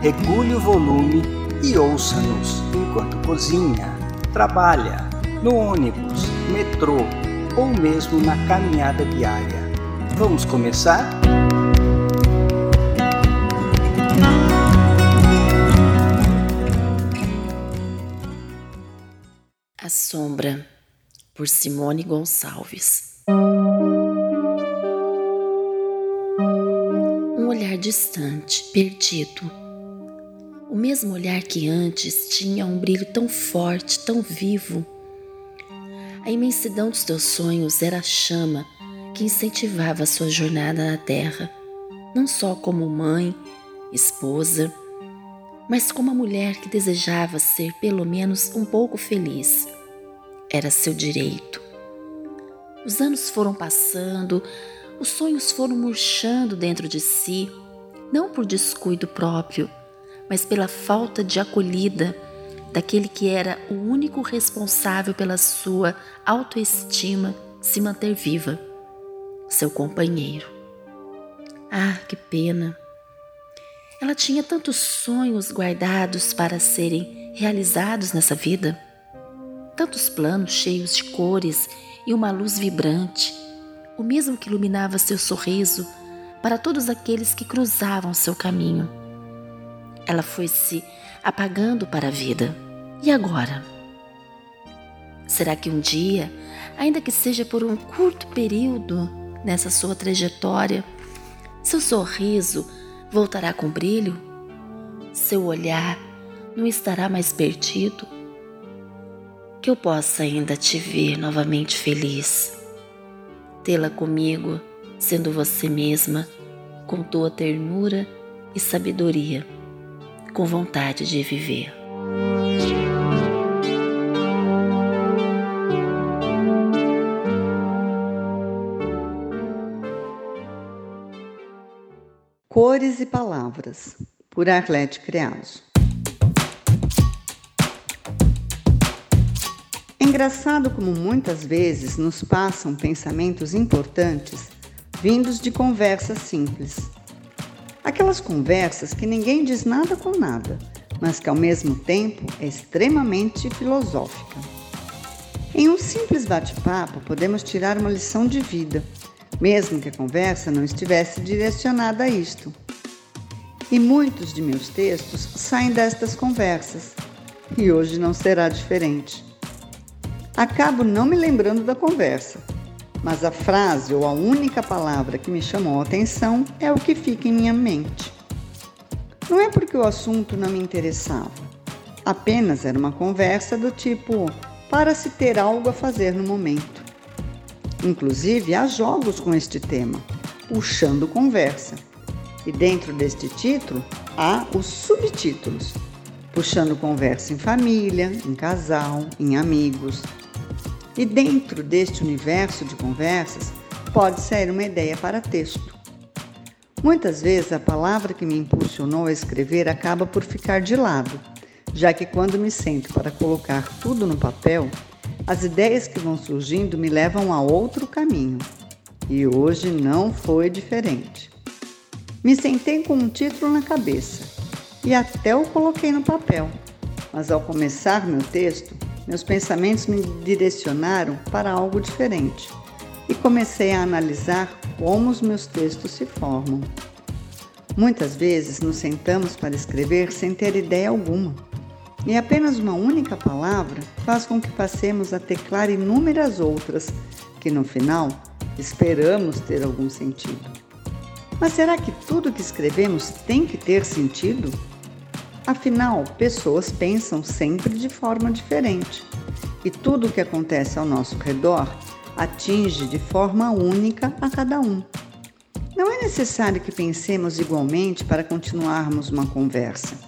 regule o volume e ouça-nos enquanto cozinha, trabalha, no ônibus, metrô ou mesmo na caminhada diária. Vamos começar? A Sombra, por Simone Gonçalves. Um olhar distante, perdido o mesmo olhar que antes tinha um brilho tão forte, tão vivo. A imensidão dos teus sonhos era a chama que incentivava a sua jornada na Terra, não só como mãe, esposa, mas como a mulher que desejava ser pelo menos um pouco feliz. Era seu direito. Os anos foram passando, os sonhos foram murchando dentro de si, não por descuido próprio, mas pela falta de acolhida daquele que era o único responsável pela sua autoestima se manter viva, seu companheiro. Ah, que pena! Ela tinha tantos sonhos guardados para serem realizados nessa vida, tantos planos cheios de cores e uma luz vibrante, o mesmo que iluminava seu sorriso para todos aqueles que cruzavam seu caminho ela foi se apagando para a vida. E agora? Será que um dia, ainda que seja por um curto período nessa sua trajetória, seu sorriso voltará com brilho? Seu olhar não estará mais perdido? Que eu possa ainda te ver novamente feliz, tê-la comigo, sendo você mesma, com tua ternura e sabedoria com vontade de viver. Cores e Palavras, por Arlete Creaso. É engraçado como muitas vezes nos passam pensamentos importantes vindos de conversas simples Aquelas conversas que ninguém diz nada com nada, mas que ao mesmo tempo é extremamente filosófica. Em um simples bate-papo, podemos tirar uma lição de vida, mesmo que a conversa não estivesse direcionada a isto. E muitos de meus textos saem destas conversas, e hoje não será diferente. Acabo não me lembrando da conversa, mas a frase ou a única palavra que me chamou a atenção é o que fica em minha mente. Não é porque o assunto não me interessava, apenas era uma conversa do tipo para se ter algo a fazer no momento. Inclusive, há jogos com este tema, puxando conversa. E dentro deste título há os subtítulos, puxando conversa em família, em casal, em amigos, e dentro deste universo de conversas pode sair uma ideia para texto. Muitas vezes a palavra que me impulsionou a escrever acaba por ficar de lado, já que quando me sento para colocar tudo no papel, as ideias que vão surgindo me levam a outro caminho. E hoje não foi diferente. Me sentei com um título na cabeça e até o coloquei no papel, mas ao começar meu texto, meus pensamentos me direcionaram para algo diferente e comecei a analisar como os meus textos se formam. Muitas vezes nos sentamos para escrever sem ter ideia alguma, e apenas uma única palavra faz com que passemos a teclar inúmeras outras que no final esperamos ter algum sentido. Mas será que tudo que escrevemos tem que ter sentido? Afinal, pessoas pensam sempre de forma diferente e tudo o que acontece ao nosso redor atinge de forma única a cada um. Não é necessário que pensemos igualmente para continuarmos uma conversa.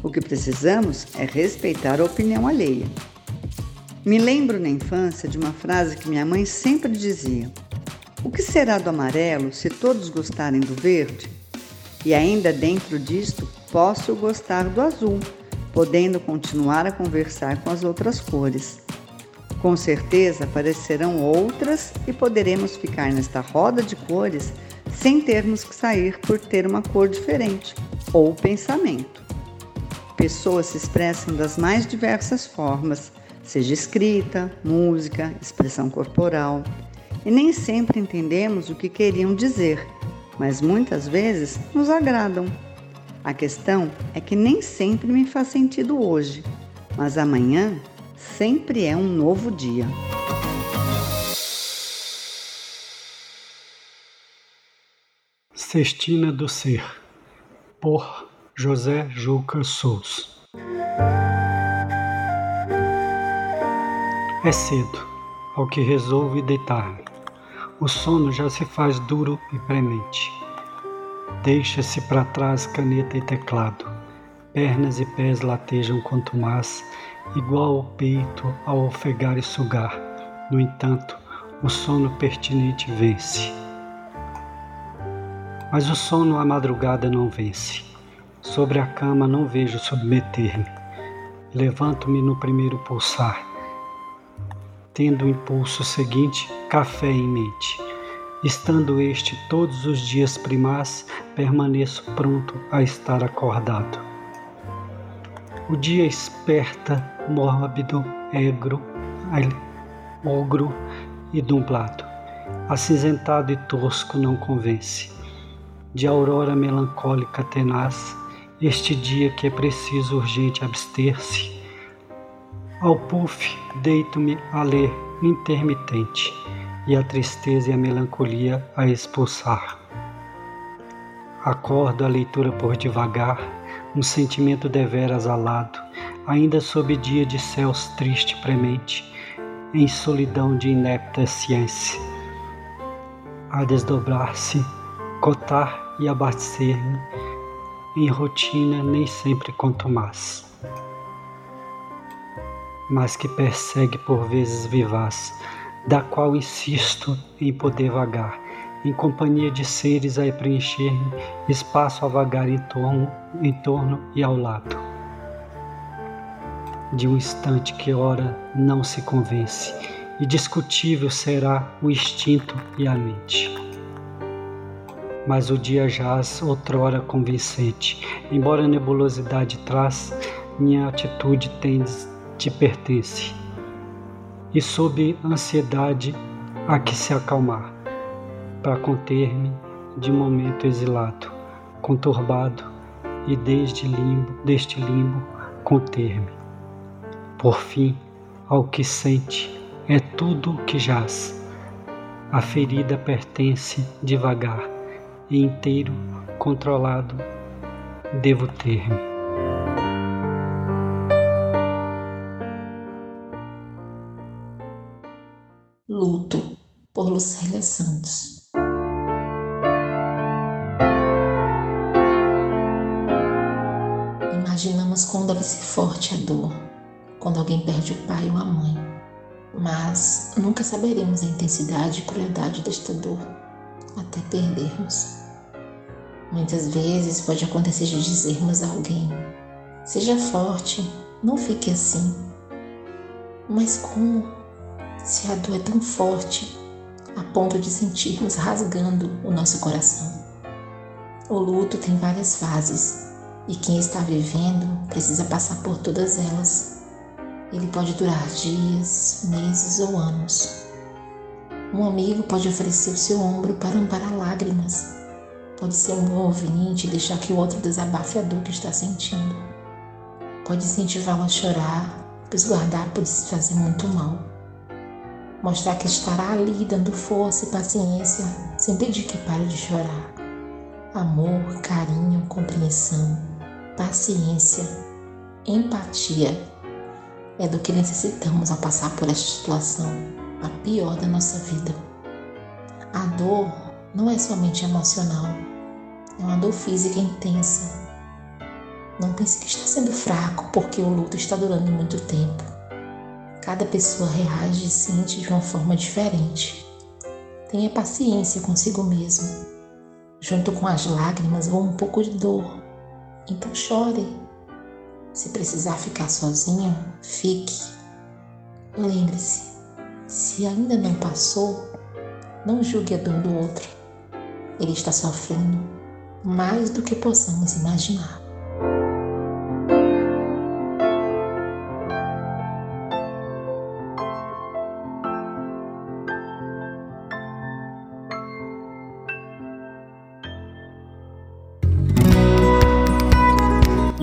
O que precisamos é respeitar a opinião alheia. Me lembro na infância de uma frase que minha mãe sempre dizia: O que será do amarelo se todos gostarem do verde? E ainda dentro disto, posso gostar do azul, podendo continuar a conversar com as outras cores. Com certeza aparecerão outras e poderemos ficar nesta roda de cores sem termos que sair por ter uma cor diferente ou pensamento. Pessoas se expressam das mais diversas formas, seja escrita, música, expressão corporal, e nem sempre entendemos o que queriam dizer, mas muitas vezes nos agradam. A questão é que nem sempre me faz sentido hoje, mas amanhã sempre é um novo dia. Cestina do Ser, por José Juca Souza. É cedo, ao que resolvo deitar-me. O sono já se faz duro e premente. Deixa-se para trás caneta e teclado. Pernas e pés latejam quanto mais igual ao peito ao ofegar e sugar. No entanto, o sono pertinente vence. Mas o sono à madrugada não vence. Sobre a cama não vejo submeter-me. Levanto-me no primeiro pulsar, tendo o impulso seguinte café em mente. Estando este todos os dias primaz, permaneço pronto a estar acordado. O dia esperta, mórbido, egro, ogro e dublado. Acinzentado e tosco não convence. De aurora melancólica tenaz, este dia que é preciso urgente abster-se. Ao puff, deito-me a ler intermitente e a tristeza e a melancolia a expulsar. Acordo a leitura por devagar, um sentimento deveras alado, ainda sob dia de céus triste premente, em solidão de inepta ciência. A desdobrar-se, cotar e abastecer-me, em rotina nem sempre mais. Mas que persegue por vezes vivaz, da qual insisto em poder vagar, em companhia de seres a preencher-me, espaço a vagar em torno, em torno e ao lado. De um instante que ora não se convence, e discutível será o instinto e a mente. Mas o dia jaz outrora convincente, embora a nebulosidade traz, minha atitude tens, te pertence e sob ansiedade a que se acalmar, para conter-me de momento exilado, conturbado e desde limbo, deste limbo conter-me. Por fim, ao que sente é tudo o que jaz. A ferida pertence devagar e inteiro controlado devo ter-me. Luto, por Lucélia Santos. Imaginamos quando deve ser forte a dor, quando alguém perde o pai ou a mãe, mas nunca saberemos a intensidade e crueldade desta dor até perdermos. Muitas vezes pode acontecer de dizermos a alguém: seja forte, não fique assim. Mas como se a dor é tão forte a ponto de sentirmos rasgando o nosso coração. O luto tem várias fases e quem está vivendo precisa passar por todas elas. Ele pode durar dias, meses ou anos. Um amigo pode oferecer o seu ombro para amparar lágrimas. Pode ser um bom ouvinte e deixar que o outro desabafe a dor que está sentindo. Pode incentivá-lo a chorar, pois guardar pode se fazer muito mal mostrar que estará ali dando força e paciência, sem pedir que pare de chorar. Amor, carinho, compreensão, paciência, empatia é do que necessitamos ao passar por esta situação, a pior da nossa vida. A dor não é somente emocional, é uma dor física intensa. Não pense que está sendo fraco porque o luto está durando muito tempo. Cada pessoa reage e sente de uma forma diferente. Tenha paciência consigo mesmo. Junto com as lágrimas vão um pouco de dor. Então chore. Se precisar ficar sozinho, fique. Lembre-se, se ainda não passou, não julgue a dor do outro. Ele está sofrendo mais do que possamos imaginar.